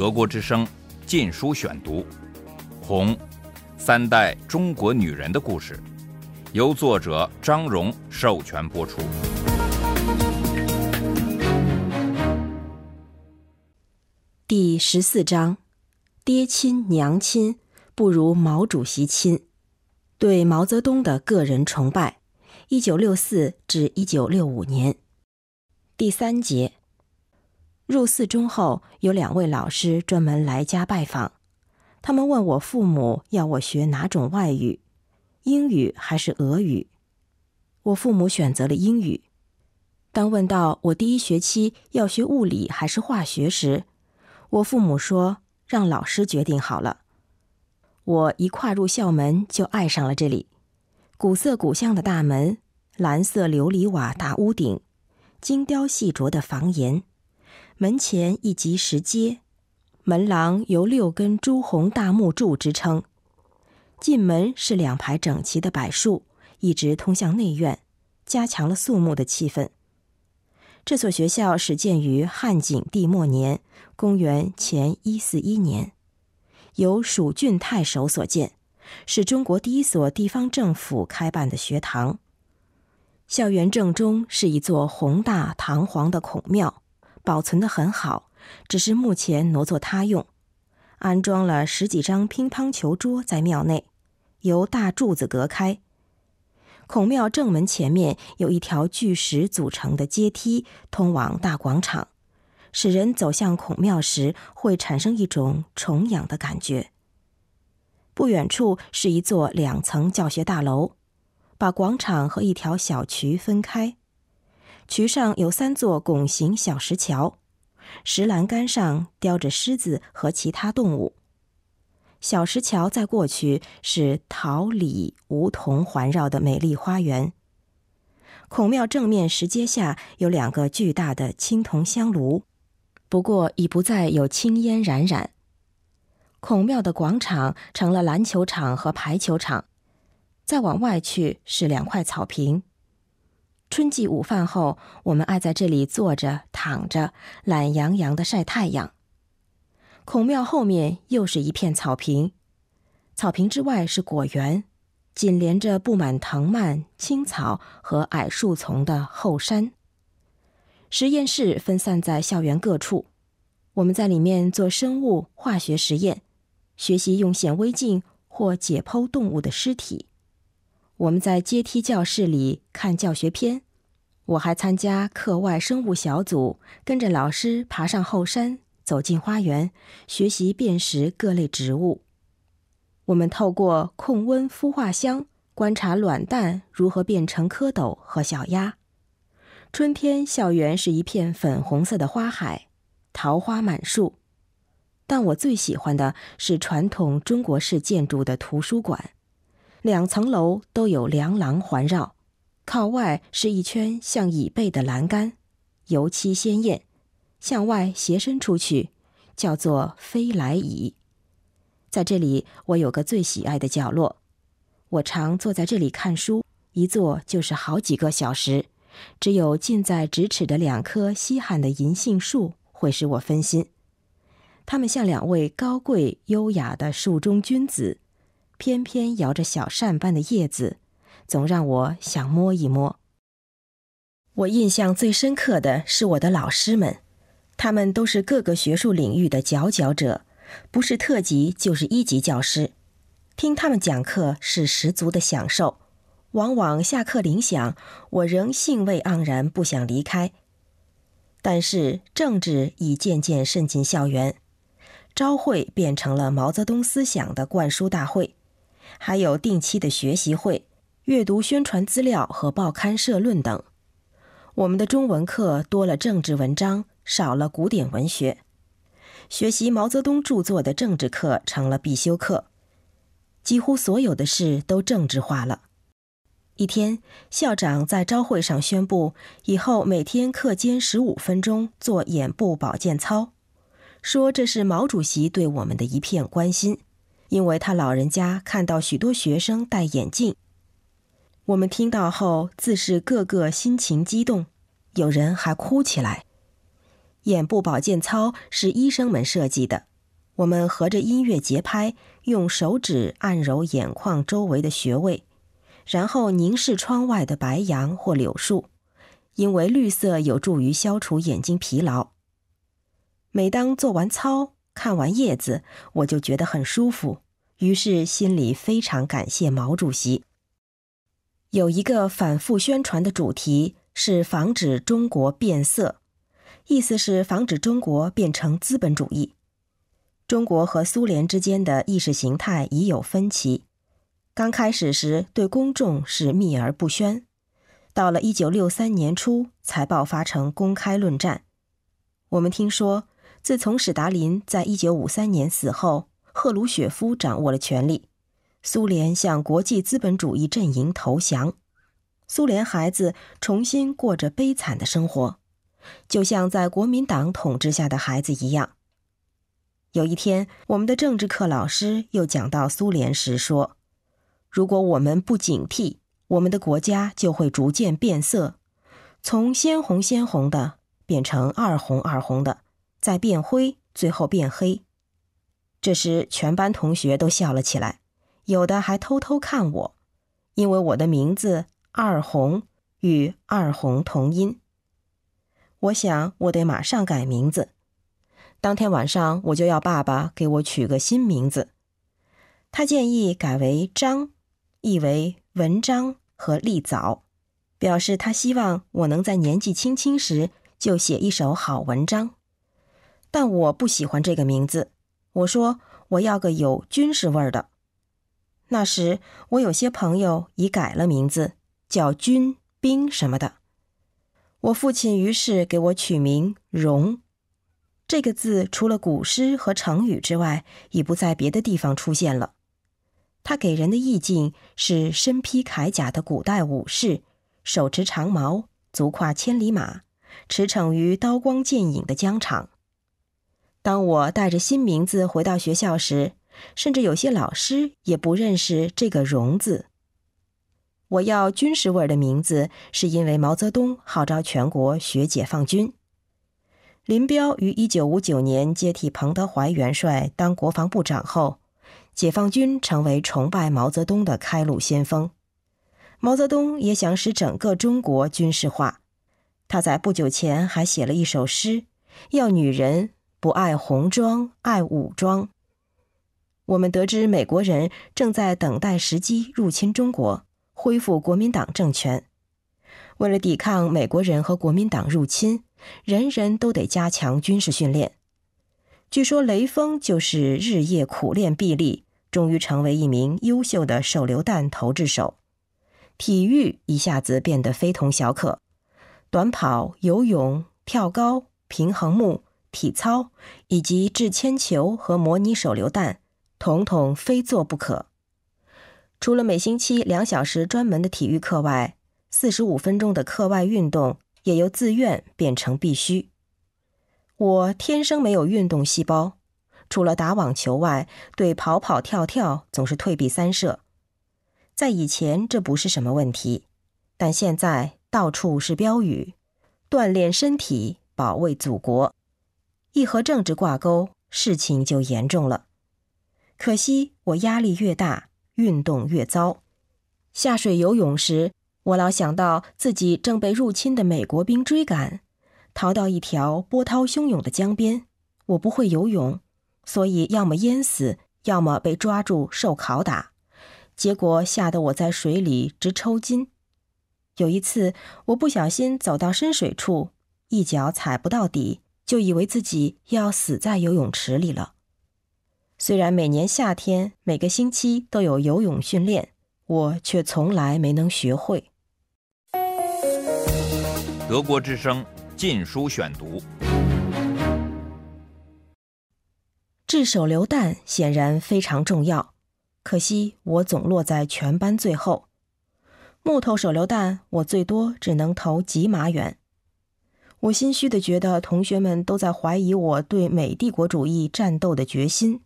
德国之声《禁书选读》，《红》，三代中国女人的故事，由作者张荣授权播出。第十四章：爹亲娘亲不如毛主席亲。对毛泽东的个人崇拜。一九六四至一九六五年。第三节。入四中后，有两位老师专门来家拜访，他们问我父母要我学哪种外语，英语还是俄语。我父母选择了英语。当问到我第一学期要学物理还是化学时，我父母说：“让老师决定好了。”我一跨入校门就爱上了这里，古色古香的大门，蓝色琉璃瓦大屋顶，精雕细琢的房檐，门前一级石阶，门廊由六根朱红大木柱支撑。进门是两排整齐的柏树，一直通向内院，加强了肃穆的气氛。这所学校始建于汉景帝末年，公元前一四一年，由蜀郡太守所建，是中国第一所地方政府开办的学堂。校园正中是一座宏大堂皇的孔庙，保存得很好，只是目前挪作他用，安装了十几张乒乓球桌在庙内，由大柱子隔开。孔庙正门前面有一条巨石组成的阶梯，通往大广场，使人走向孔庙时会产生一种崇仰的感觉。不远处是一座两层教学大楼，把广场和一条小渠分开。渠上有三座拱形小石桥，石栏杆上雕着狮子和其他动物。小石桥再过去是桃李梧桐环绕的美丽花园。孔庙正面石阶下有两个巨大的青铜香炉，不过已不再有青烟冉冉。孔庙的广场成了篮球场和排球场，再往外去是两块草坪。春季午饭后，我们爱在这里坐着、躺着，懒洋洋的晒太阳。孔庙后面又是一片草坪，草坪之外是果园，紧连着布满藤蔓、青草和矮树丛的后山。实验室分散在校园各处，我们在里面做生物化学实验，学习用显微镜或解剖动物的尸体。我们在阶梯教室里看教学片，我还参加课外生物小组，跟着老师爬上后山。走进花园，学习辨识各类植物。我们透过控温孵化箱观察卵蛋如何变成蝌蚪和小鸭。春天，校园是一片粉红色的花海，桃花满树。但我最喜欢的是传统中国式建筑的图书馆，两层楼都有梁廊环绕，靠外是一圈像椅背的栏杆，油漆鲜艳。向外斜伸出去，叫做飞来椅。在这里，我有个最喜爱的角落。我常坐在这里看书，一坐就是好几个小时。只有近在咫尺的两棵稀罕的银杏树会使我分心。它们像两位高贵优雅的树中君子，翩翩摇着小扇般的叶子，总让我想摸一摸。我印象最深刻的是我的老师们。他们都是各个学术领域的佼佼者，不是特级就是一级教师。听他们讲课是十足的享受，往往下课铃响，我仍兴味盎然，不想离开。但是政治已渐渐渗进校园，朝会变成了毛泽东思想的灌输大会，还有定期的学习会、阅读宣传资料和报刊社论等。我们的中文课多了政治文章。少了古典文学，学习毛泽东著作的政治课成了必修课，几乎所有的事都政治化了。一天，校长在朝会上宣布，以后每天课间十五分钟做眼部保健操，说这是毛主席对我们的一片关心，因为他老人家看到许多学生戴眼镜。我们听到后，自是个个心情激动，有人还哭起来。眼部保健操是医生们设计的，我们合着音乐节拍，用手指按揉眼眶周围的穴位，然后凝视窗外的白杨或柳树，因为绿色有助于消除眼睛疲劳。每当做完操，看完叶子，我就觉得很舒服，于是心里非常感谢毛主席。有一个反复宣传的主题是防止中国变色，意思是防止中国变成资本主义。中国和苏联之间的意识形态已有分歧，刚开始时对公众是秘而不宣，到了一九六三年初才爆发成公开论战。我们听说，自从史达林在一九五三年死后，赫鲁雪夫掌握了权力，苏联向国际资本主义阵营投降，苏联孩子重新过着悲惨的生活，就像在国民党统治下的孩子一样。有一天，我们的政治课老师又讲到苏联时说：“如果我们不警惕，我们的国家就会逐渐变色，从鲜红鲜红的变成二红二红的，再变灰，最后变黑。”这时，全班同学都笑了起来，有的还偷偷看我，因为我的名字“二红”与“二红”同音。我想，我得马上改名字。当天晚上，我就要爸爸给我取个新名字。他建议改为张，意为文章和立早，表示他希望我能在年纪轻轻时就写一首好文章。但我不喜欢这个名字，我说我要个有军事味儿的。那时我有些朋友已改了名字，叫军兵什么的。我父亲于是给我取名荣。这个字除了古诗和成语之外，已不在别的地方出现了。它给人的意境是身披铠甲的古代武士，手持长矛，足跨千里马，驰骋于刀光剑影的疆场。当我带着新名字回到学校时，甚至有些老师也不认识这个“荣”字。我要军事味儿的名字，是因为毛泽东号召全国学解放军。林彪于一九五九年接替彭德怀元帅当国防部长后，解放军成为崇拜毛泽东的开路先锋。毛泽东也想使整个中国军事化，他在不久前还写了一首诗，要女人不爱红装，爱武装。我们得知美国人正在等待时机入侵中国，恢复国民党政权。为了抵抗美国人和国民党入侵。人人都得加强军事训练。据说雷锋就是日夜苦练臂力，终于成为一名优秀的手榴弹投掷手。体育一下子变得非同小可，短跑、游泳、跳高、平衡木、体操以及掷铅球和模拟手榴弹，统统非做不可。除了每星期两小时专门的体育课外，四十五分钟的课外运动。也由自愿变成必须。我天生没有运动细胞，除了打网球外，对跑跑跳跳总是退避三舍。在以前这不是什么问题，但现在到处是标语：锻炼身体，保卫祖国。一和政治挂钩，事情就严重了。可惜我压力越大，运动越糟。下水游泳时。我老想到自己正被入侵的美国兵追赶，逃到一条波涛汹涌的江边。我不会游泳，所以要么淹死，要么被抓住受拷打。结果吓得我在水里直抽筋。有一次，我不小心走到深水处，一脚踩不到底，就以为自己要死在游泳池里了。虽然每年夏天每个星期都有游泳训练，我却从来没能学会。德国之声《禁书选读》：掷手榴弹显然非常重要，可惜我总落在全班最后。木头手榴弹我最多只能投几码远。我心虚的觉得同学们都在怀疑我对美帝国主义战斗的决心。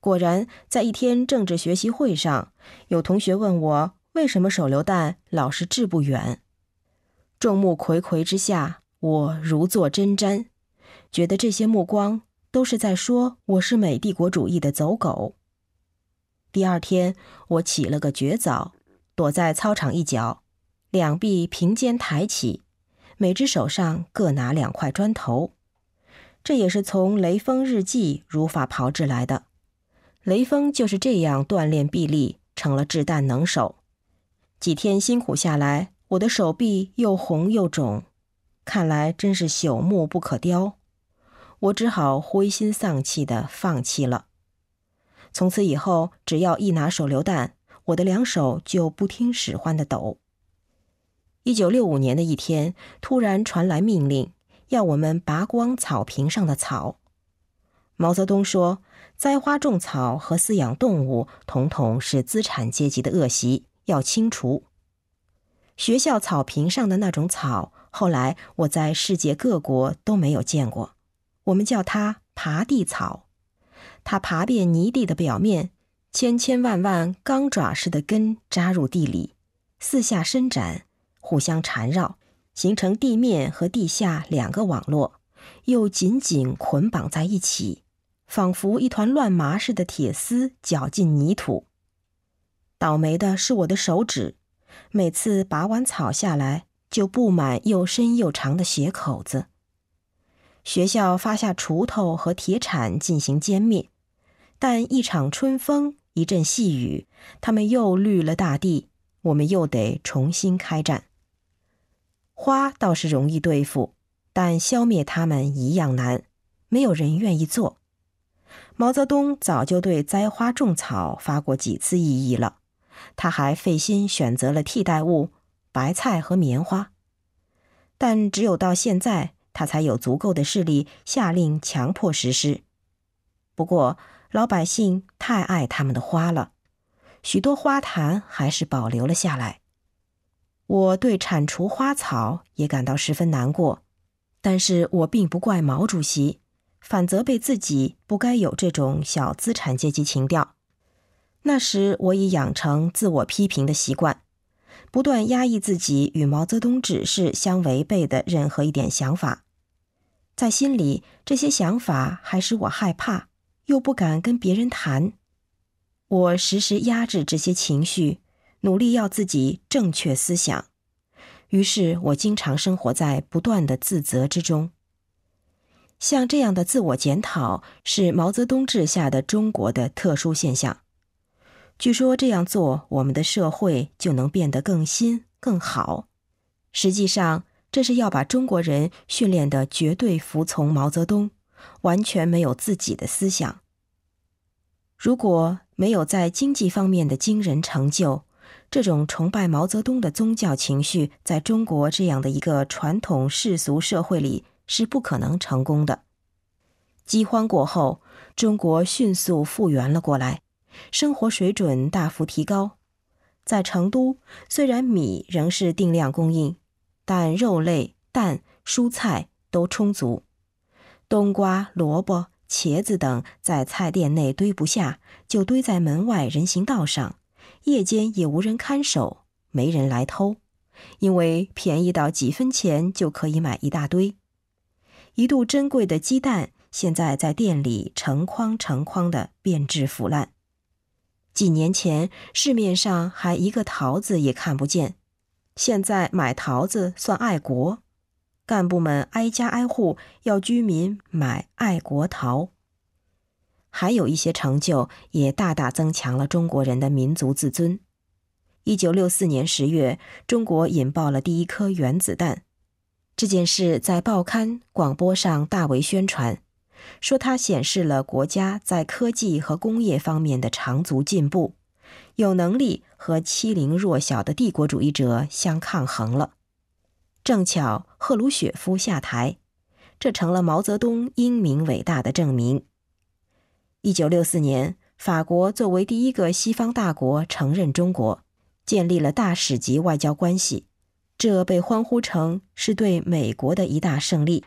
果然，在一天政治学习会上，有同学问我为什么手榴弹老是掷不远。众目睽睽之下，我如坐针毡，觉得这些目光都是在说我是美帝国主义的走狗。第二天，我起了个绝早，躲在操场一角，两臂平肩抬起，每只手上各拿两块砖头。这也是从雷锋日记如法炮制来的。雷锋就是这样锻炼臂力，成了掷弹能手。几天辛苦下来，我的手臂又红又肿，看来真是朽木不可雕。我只好灰心丧气地放弃了。从此以后，只要一拿手榴弹，我的两手就不听使唤的抖。一九六五年的一天，突然传来命令。要我们拔光草坪上的草。毛泽东说：“栽花种草和饲养动物，统统是资产阶级的恶习，要清除。”学校草坪上的那种草，后来我在世界各国都没有见过。我们叫它“爬地草”。它爬遍泥地的表面，千千万万钢爪似的根扎入地里，四下伸展，互相缠绕。形成地面和地下两个网络，又紧紧捆绑在一起，仿佛一团乱麻似的铁丝绞进泥土。倒霉的是我的手指，每次拔完草下来，就布满又深又长的血口子。学校发下锄头和铁铲进行歼灭，但一场春风，一阵细雨，他们又绿了大地，我们又得重新开战。花倒是容易对付，但消灭它们一样难，没有人愿意做。毛泽东早就对栽花种草发过几次异议了，他还费心选择了替代物白菜和棉花，但只有到现在，他才有足够的势力下令强迫实施。不过老百姓太爱他们的花了，许多花坛还是保留了下来。我对铲除花草也感到十分难过，但是我并不怪毛主席，反责备自己不该有这种小资产阶级情调。那时我已养成自我批评的习惯，不断压抑自己与毛泽东指示相违背的任何一点想法，在心里这些想法还使我害怕，又不敢跟别人谈。我时时压制这些情绪。努力要自己正确思想，于是我经常生活在不断的自责之中。像这样的自我检讨是毛泽东治下的中国的特殊现象。据说这样做，我们的社会就能变得更新更好。实际上，这是要把中国人训练的绝对服从毛泽东，完全没有自己的思想。如果没有在经济方面的惊人成就，这种崇拜毛泽东的宗教情绪，在中国这样的一个传统世俗社会里是不可能成功的。饥荒过后，中国迅速复原了过来，生活水准大幅提高。在成都，虽然米仍是定量供应，但肉类、蛋、蔬菜都充足。冬瓜、萝卜、茄子等在菜店内堆不下，就堆在门外人行道上。夜间也无人看守，没人来偷，因为便宜到几分钱就可以买一大堆。一度珍贵的鸡蛋，现在在店里成筐成筐的变质腐烂。几年前市面上还一个桃子也看不见，现在买桃子算爱国，干部们挨家挨户要居民买爱国桃。还有一些成就，也大大增强了中国人的民族自尊。一九六四年十月，中国引爆了第一颗原子弹，这件事在报刊、广播上大为宣传，说它显示了国家在科技和工业方面的长足进步，有能力和欺凌弱小的帝国主义者相抗衡了。正巧赫鲁雪夫下台，这成了毛泽东英明伟大的证明。一九六四年，法国作为第一个西方大国承认中国，建立了大使级外交关系，这被欢呼成是对美国的一大胜利，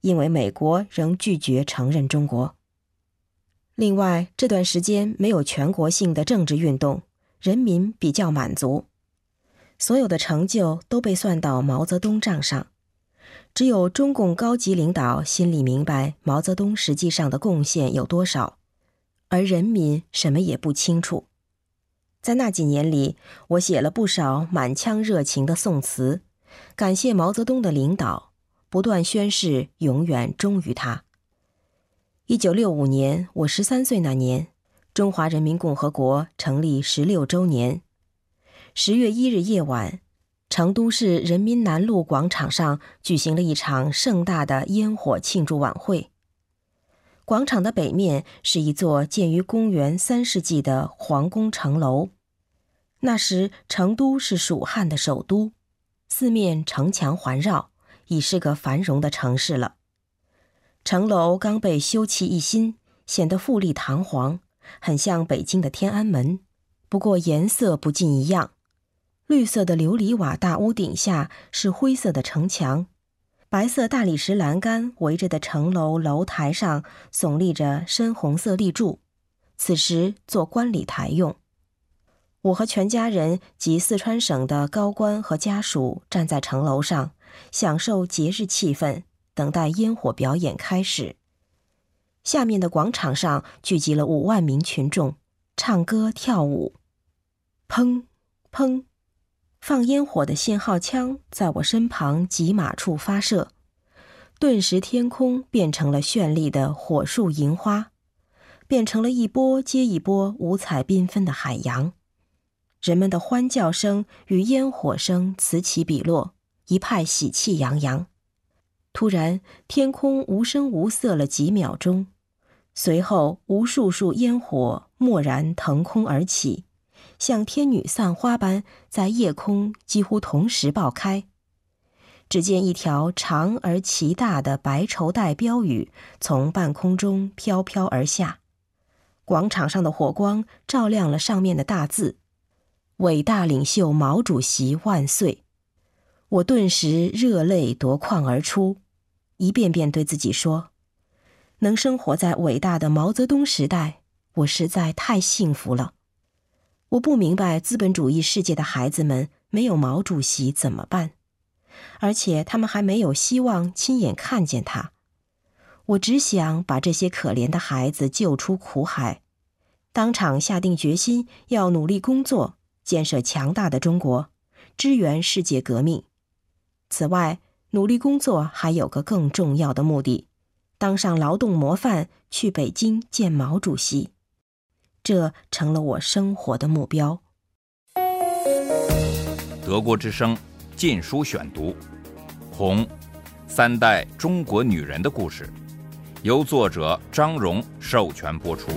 因为美国仍拒绝承认中国。另外，这段时间没有全国性的政治运动，人民比较满足，所有的成就都被算到毛泽东账上。只有中共高级领导心里明白毛泽东实际上的贡献有多少，而人民什么也不清楚。在那几年里，我写了不少满腔热情的宋词，感谢毛泽东的领导，不断宣誓永远忠于他。一九六五年，我十三岁那年，中华人民共和国成立十六周年。十月一日夜晚。成都市人民南路广场上举行了一场盛大的烟火庆祝晚会。广场的北面是一座建于公元三世纪的皇宫城楼。那时成都是蜀汉的首都，四面城墙环绕，已是个繁荣的城市了。城楼刚被修葺一新，显得富丽堂皇，很像北京的天安门，不过颜色不尽一样。绿色的琉璃瓦大屋顶下是灰色的城墙，白色大理石栏杆围着的城楼楼台上耸立着深红色立柱，此时做观礼台用。我和全家人及四川省的高官和家属站在城楼上，享受节日气氛，等待烟火表演开始。下面的广场上聚集了五万名群众，唱歌跳舞，砰砰。放烟火的信号枪在我身旁几码处发射，顿时天空变成了绚丽的火树银花，变成了一波接一波五彩缤纷的海洋。人们的欢叫声与烟火声此起彼落，一派喜气洋洋。突然，天空无声无色了几秒钟，随后无数束烟火蓦然腾空而起。像天女散花般在夜空几乎同时爆开。只见一条长而奇大的白绸带标语从半空中飘飘而下，广场上的火光照亮了上面的大字：“伟大领袖毛主席万岁！”我顿时热泪夺眶而出，一遍遍对自己说：“能生活在伟大的毛泽东时代，我实在太幸福了。”我不明白资本主义世界的孩子们没有毛主席怎么办，而且他们还没有希望亲眼看见他。我只想把这些可怜的孩子救出苦海，当场下定决心要努力工作，建设强大的中国，支援世界革命。此外，努力工作还有个更重要的目的：当上劳动模范，去北京见毛主席。这成了我生活的目标。德国之声《禁书选读》，《红》，三代中国女人的故事，由作者张荣授权播出。